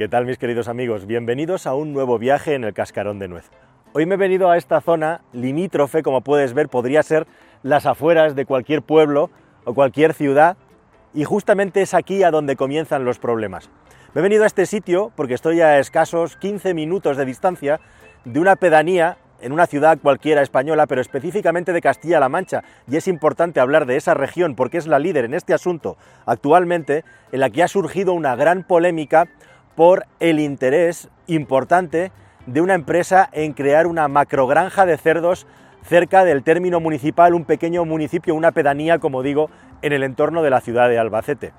¿Qué tal mis queridos amigos? Bienvenidos a un nuevo viaje en el Cascarón de Nuez. Hoy me he venido a esta zona limítrofe, como puedes ver, podría ser las afueras de cualquier pueblo o cualquier ciudad, y justamente es aquí a donde comienzan los problemas. Me he venido a este sitio porque estoy a escasos 15 minutos de distancia de una pedanía en una ciudad cualquiera española, pero específicamente de Castilla-La Mancha, y es importante hablar de esa región porque es la líder en este asunto actualmente, en la que ha surgido una gran polémica por el interés importante de una empresa en crear una macrogranja de cerdos cerca del término municipal, un pequeño municipio, una pedanía, como digo, en el entorno de la ciudad de Albacete.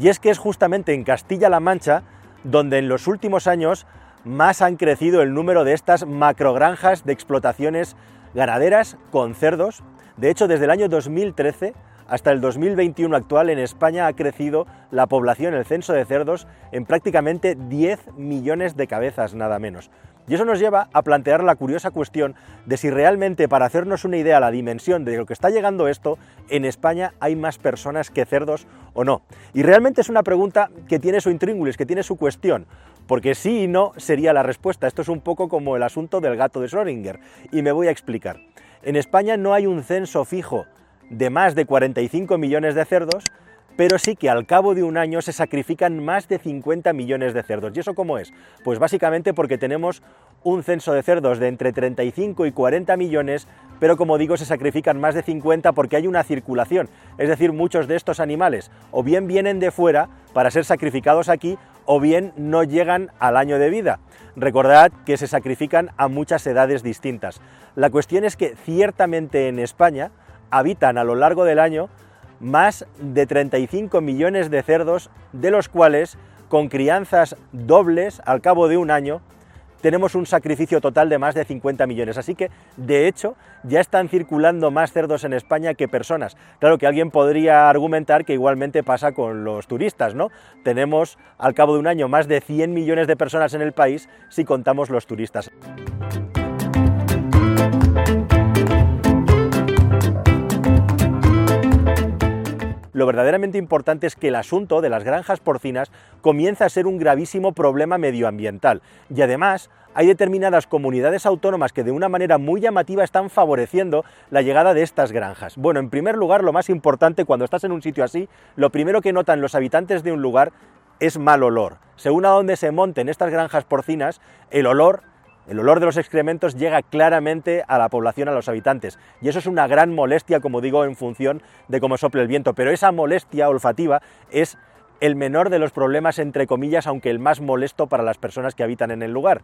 Y es que es justamente en Castilla-La Mancha donde en los últimos años más han crecido el número de estas macrogranjas de explotaciones ganaderas con cerdos. De hecho, desde el año 2013 hasta el 2021 actual en España ha crecido la población, el censo de cerdos, en prácticamente 10 millones de cabezas, nada menos. Y eso nos lleva a plantear la curiosa cuestión de si realmente, para hacernos una idea la dimensión de lo que está llegando esto, en España hay más personas que cerdos o no. Y realmente es una pregunta que tiene su intríngulis, que tiene su cuestión, porque sí y no sería la respuesta. Esto es un poco como el asunto del gato de Schrödinger, y me voy a explicar. En España no hay un censo fijo de más de 45 millones de cerdos, pero sí que al cabo de un año se sacrifican más de 50 millones de cerdos. ¿Y eso cómo es? Pues básicamente porque tenemos un censo de cerdos de entre 35 y 40 millones, pero como digo se sacrifican más de 50 porque hay una circulación, es decir, muchos de estos animales o bien vienen de fuera para ser sacrificados aquí o bien no llegan al año de vida. Recordad que se sacrifican a muchas edades distintas. La cuestión es que ciertamente en España habitan a lo largo del año más de 35 millones de cerdos, de los cuales, con crianzas dobles al cabo de un año, tenemos un sacrificio total de más de 50 millones. Así que, de hecho, ya están circulando más cerdos en España que personas. Claro que alguien podría argumentar que igualmente pasa con los turistas, ¿no? Tenemos al cabo de un año más de 100 millones de personas en el país si contamos los turistas. Lo verdaderamente importante es que el asunto de las granjas porcinas comienza a ser un gravísimo problema medioambiental y además hay determinadas comunidades autónomas que de una manera muy llamativa están favoreciendo la llegada de estas granjas. Bueno, en primer lugar, lo más importante cuando estás en un sitio así, lo primero que notan los habitantes de un lugar es mal olor. Según a donde se monten estas granjas porcinas, el olor el olor de los excrementos llega claramente a la población, a los habitantes, y eso es una gran molestia, como digo, en función de cómo sople el viento, pero esa molestia olfativa es el menor de los problemas, entre comillas, aunque el más molesto para las personas que habitan en el lugar.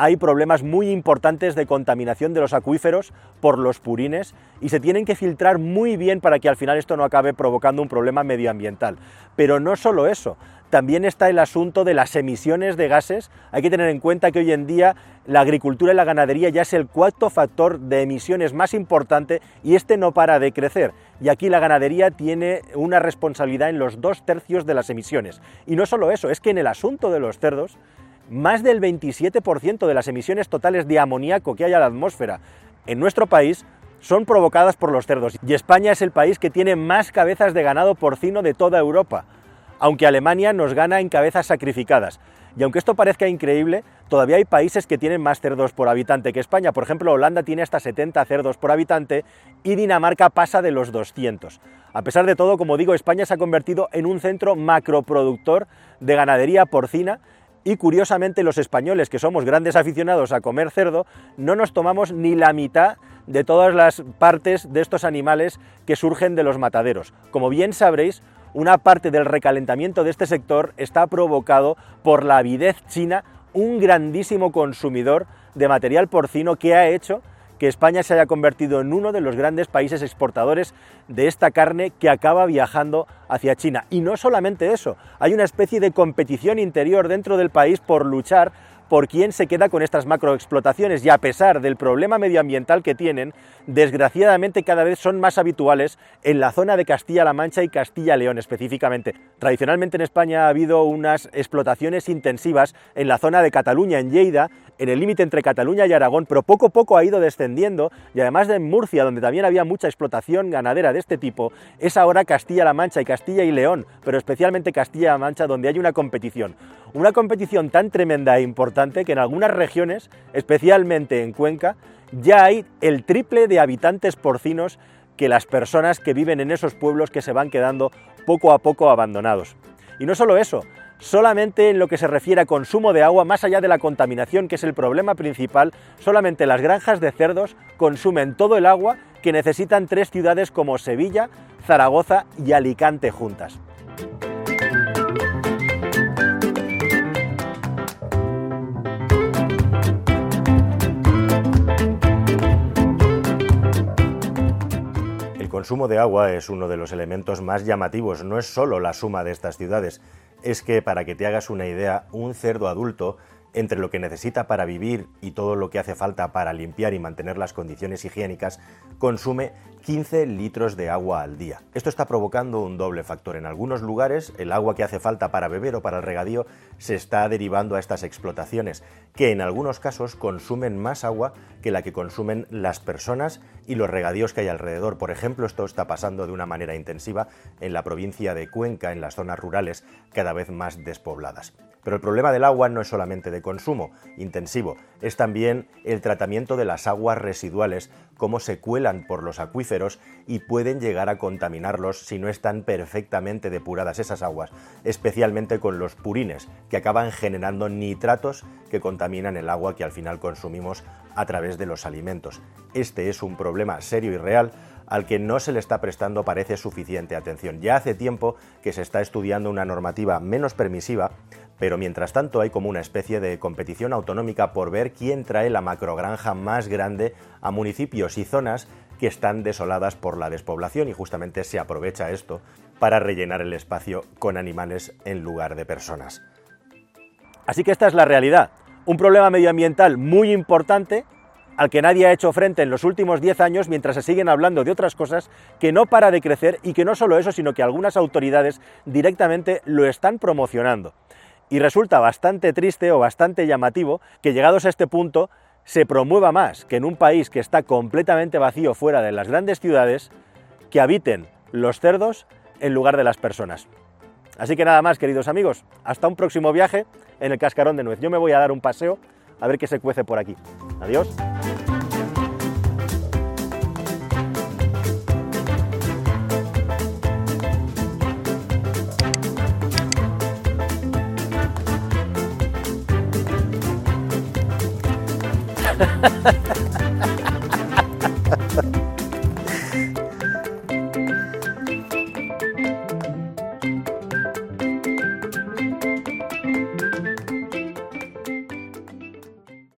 Hay problemas muy importantes de contaminación de los acuíferos por los purines y se tienen que filtrar muy bien para que al final esto no acabe provocando un problema medioambiental. Pero no solo eso, también está el asunto de las emisiones de gases. Hay que tener en cuenta que hoy en día la agricultura y la ganadería ya es el cuarto factor de emisiones más importante y este no para de crecer. Y aquí la ganadería tiene una responsabilidad en los dos tercios de las emisiones. Y no solo eso, es que en el asunto de los cerdos, más del 27% de las emisiones totales de amoníaco que hay a la atmósfera en nuestro país son provocadas por los cerdos. Y España es el país que tiene más cabezas de ganado porcino de toda Europa aunque Alemania nos gana en cabezas sacrificadas. Y aunque esto parezca increíble, todavía hay países que tienen más cerdos por habitante que España. Por ejemplo, Holanda tiene hasta 70 cerdos por habitante y Dinamarca pasa de los 200. A pesar de todo, como digo, España se ha convertido en un centro macroproductor de ganadería porcina y curiosamente los españoles, que somos grandes aficionados a comer cerdo, no nos tomamos ni la mitad de todas las partes de estos animales que surgen de los mataderos. Como bien sabréis, una parte del recalentamiento de este sector está provocado por la avidez china, un grandísimo consumidor de material porcino que ha hecho que España se haya convertido en uno de los grandes países exportadores de esta carne que acaba viajando hacia China. Y no solamente eso, hay una especie de competición interior dentro del país por luchar por quién se queda con estas macroexplotaciones y a pesar del problema medioambiental que tienen, desgraciadamente cada vez son más habituales en la zona de Castilla-La Mancha y Castilla-León específicamente. Tradicionalmente en España ha habido unas explotaciones intensivas en la zona de Cataluña, en Lleida, en el límite entre Cataluña y Aragón, pero poco a poco ha ido descendiendo y además de Murcia, donde también había mucha explotación ganadera de este tipo, es ahora Castilla-La Mancha y Castilla y León, pero especialmente Castilla-La Mancha, donde hay una competición. Una competición tan tremenda e importante que en algunas regiones, especialmente en Cuenca, ya hay el triple de habitantes porcinos que las personas que viven en esos pueblos que se van quedando poco a poco abandonados. Y no solo eso, solamente en lo que se refiere a consumo de agua, más allá de la contaminación, que es el problema principal, solamente las granjas de cerdos consumen todo el agua que necesitan tres ciudades como Sevilla, Zaragoza y Alicante juntas. Consumo de agua es uno de los elementos más llamativos, no es solo la suma de estas ciudades, es que, para que te hagas una idea, un cerdo adulto, entre lo que necesita para vivir y todo lo que hace falta para limpiar y mantener las condiciones higiénicas, consume 15 litros de agua al día. Esto está provocando un doble factor. En algunos lugares, el agua que hace falta para beber o para el regadío se está derivando a estas explotaciones, que en algunos casos consumen más agua que la que consumen las personas y los regadíos que hay alrededor. Por ejemplo, esto está pasando de una manera intensiva en la provincia de Cuenca, en las zonas rurales cada vez más despobladas. Pero el problema del agua no es solamente de consumo intensivo, es también el tratamiento de las aguas residuales, cómo se cuelan por los acuíferos y pueden llegar a contaminarlos si no están perfectamente depuradas esas aguas, especialmente con los purines, que acaban generando nitratos que contaminan el agua que al final consumimos a través de los alimentos. Este es un problema serio y real al que no se le está prestando parece suficiente atención. Ya hace tiempo que se está estudiando una normativa menos permisiva, pero mientras tanto hay como una especie de competición autonómica por ver quién trae la macrogranja más grande a municipios y zonas que están desoladas por la despoblación y justamente se aprovecha esto para rellenar el espacio con animales en lugar de personas. Así que esta es la realidad, un problema medioambiental muy importante al que nadie ha hecho frente en los últimos 10 años mientras se siguen hablando de otras cosas que no para de crecer y que no solo eso, sino que algunas autoridades directamente lo están promocionando. Y resulta bastante triste o bastante llamativo que llegados a este punto se promueva más que en un país que está completamente vacío fuera de las grandes ciudades, que habiten los cerdos en lugar de las personas. Así que nada más, queridos amigos, hasta un próximo viaje en el cascarón de nuez. Yo me voy a dar un paseo a ver qué se cuece por aquí. Adiós.